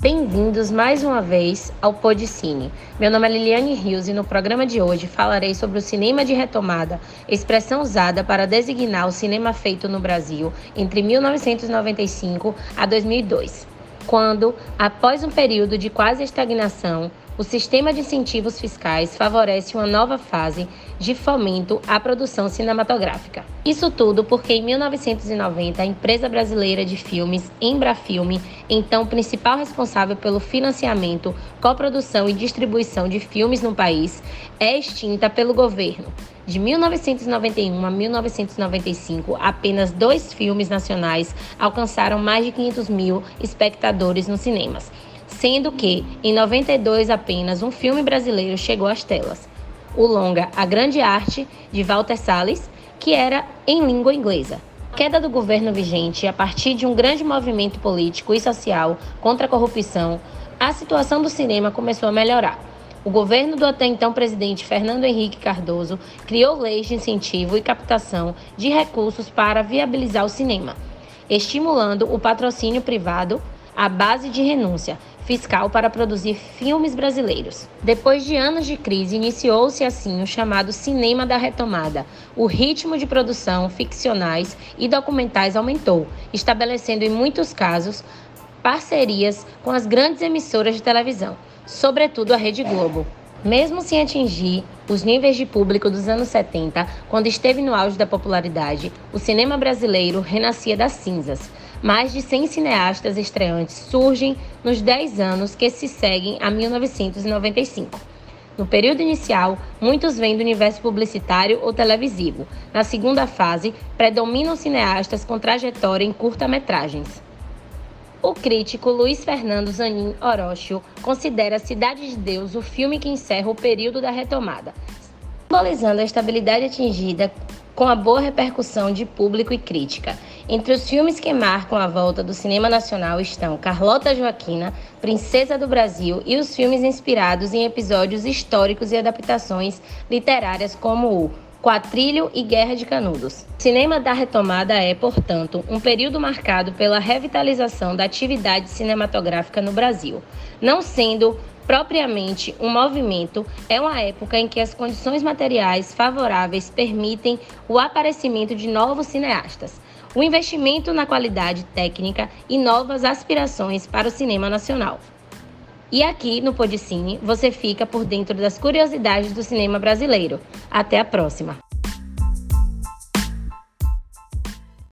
Bem-vindos mais uma vez ao Podcine. Meu nome é Liliane Rios e no programa de hoje falarei sobre o cinema de retomada, expressão usada para designar o cinema feito no Brasil entre 1995 a 2002, quando, após um período de quase estagnação, o sistema de incentivos fiscais favorece uma nova fase de fomento à produção cinematográfica. Isso tudo porque em 1990 a empresa brasileira de filmes Embrafilme, então principal responsável pelo financiamento, coprodução e distribuição de filmes no país, é extinta pelo governo. De 1991 a 1995, apenas dois filmes nacionais alcançaram mais de 500 mil espectadores nos cinemas sendo que, em 92 apenas, um filme brasileiro chegou às telas. O longa A Grande Arte, de Walter Salles, que era em língua inglesa. Queda do governo vigente, a partir de um grande movimento político e social contra a corrupção, a situação do cinema começou a melhorar. O governo do até então presidente Fernando Henrique Cardoso criou leis de incentivo e captação de recursos para viabilizar o cinema, estimulando o patrocínio privado à base de renúncia, fiscal para produzir filmes brasileiros. Depois de anos de crise, iniciou-se assim o chamado cinema da retomada. O ritmo de produção ficcionais e documentais aumentou, estabelecendo em muitos casos parcerias com as grandes emissoras de televisão, sobretudo a Rede Globo. Mesmo sem atingir os níveis de público dos anos 70, quando esteve no auge da popularidade, o cinema brasileiro renascia das cinzas. Mais de 100 cineastas estreantes surgem nos 10 anos que se seguem a 1995. No período inicial, muitos vêm do universo publicitário ou televisivo. Na segunda fase, predominam cineastas com trajetória em curta-metragens. O crítico Luiz Fernando Zanin Orochio considera Cidade de Deus o filme que encerra o período da retomada, simbolizando a estabilidade atingida com a boa repercussão de público e crítica. Entre os filmes que marcam a volta do cinema nacional estão Carlota Joaquina, Princesa do Brasil e os filmes inspirados em episódios históricos e adaptações literárias como o Quatrilho e Guerra de Canudos. O cinema da retomada é, portanto, um período marcado pela revitalização da atividade cinematográfica no Brasil, não sendo propriamente um movimento, é uma época em que as condições materiais favoráveis permitem o aparecimento de novos cineastas, o investimento na qualidade técnica e novas aspirações para o cinema nacional. E aqui no Podicine você fica por dentro das curiosidades do cinema brasileiro. Até a próxima!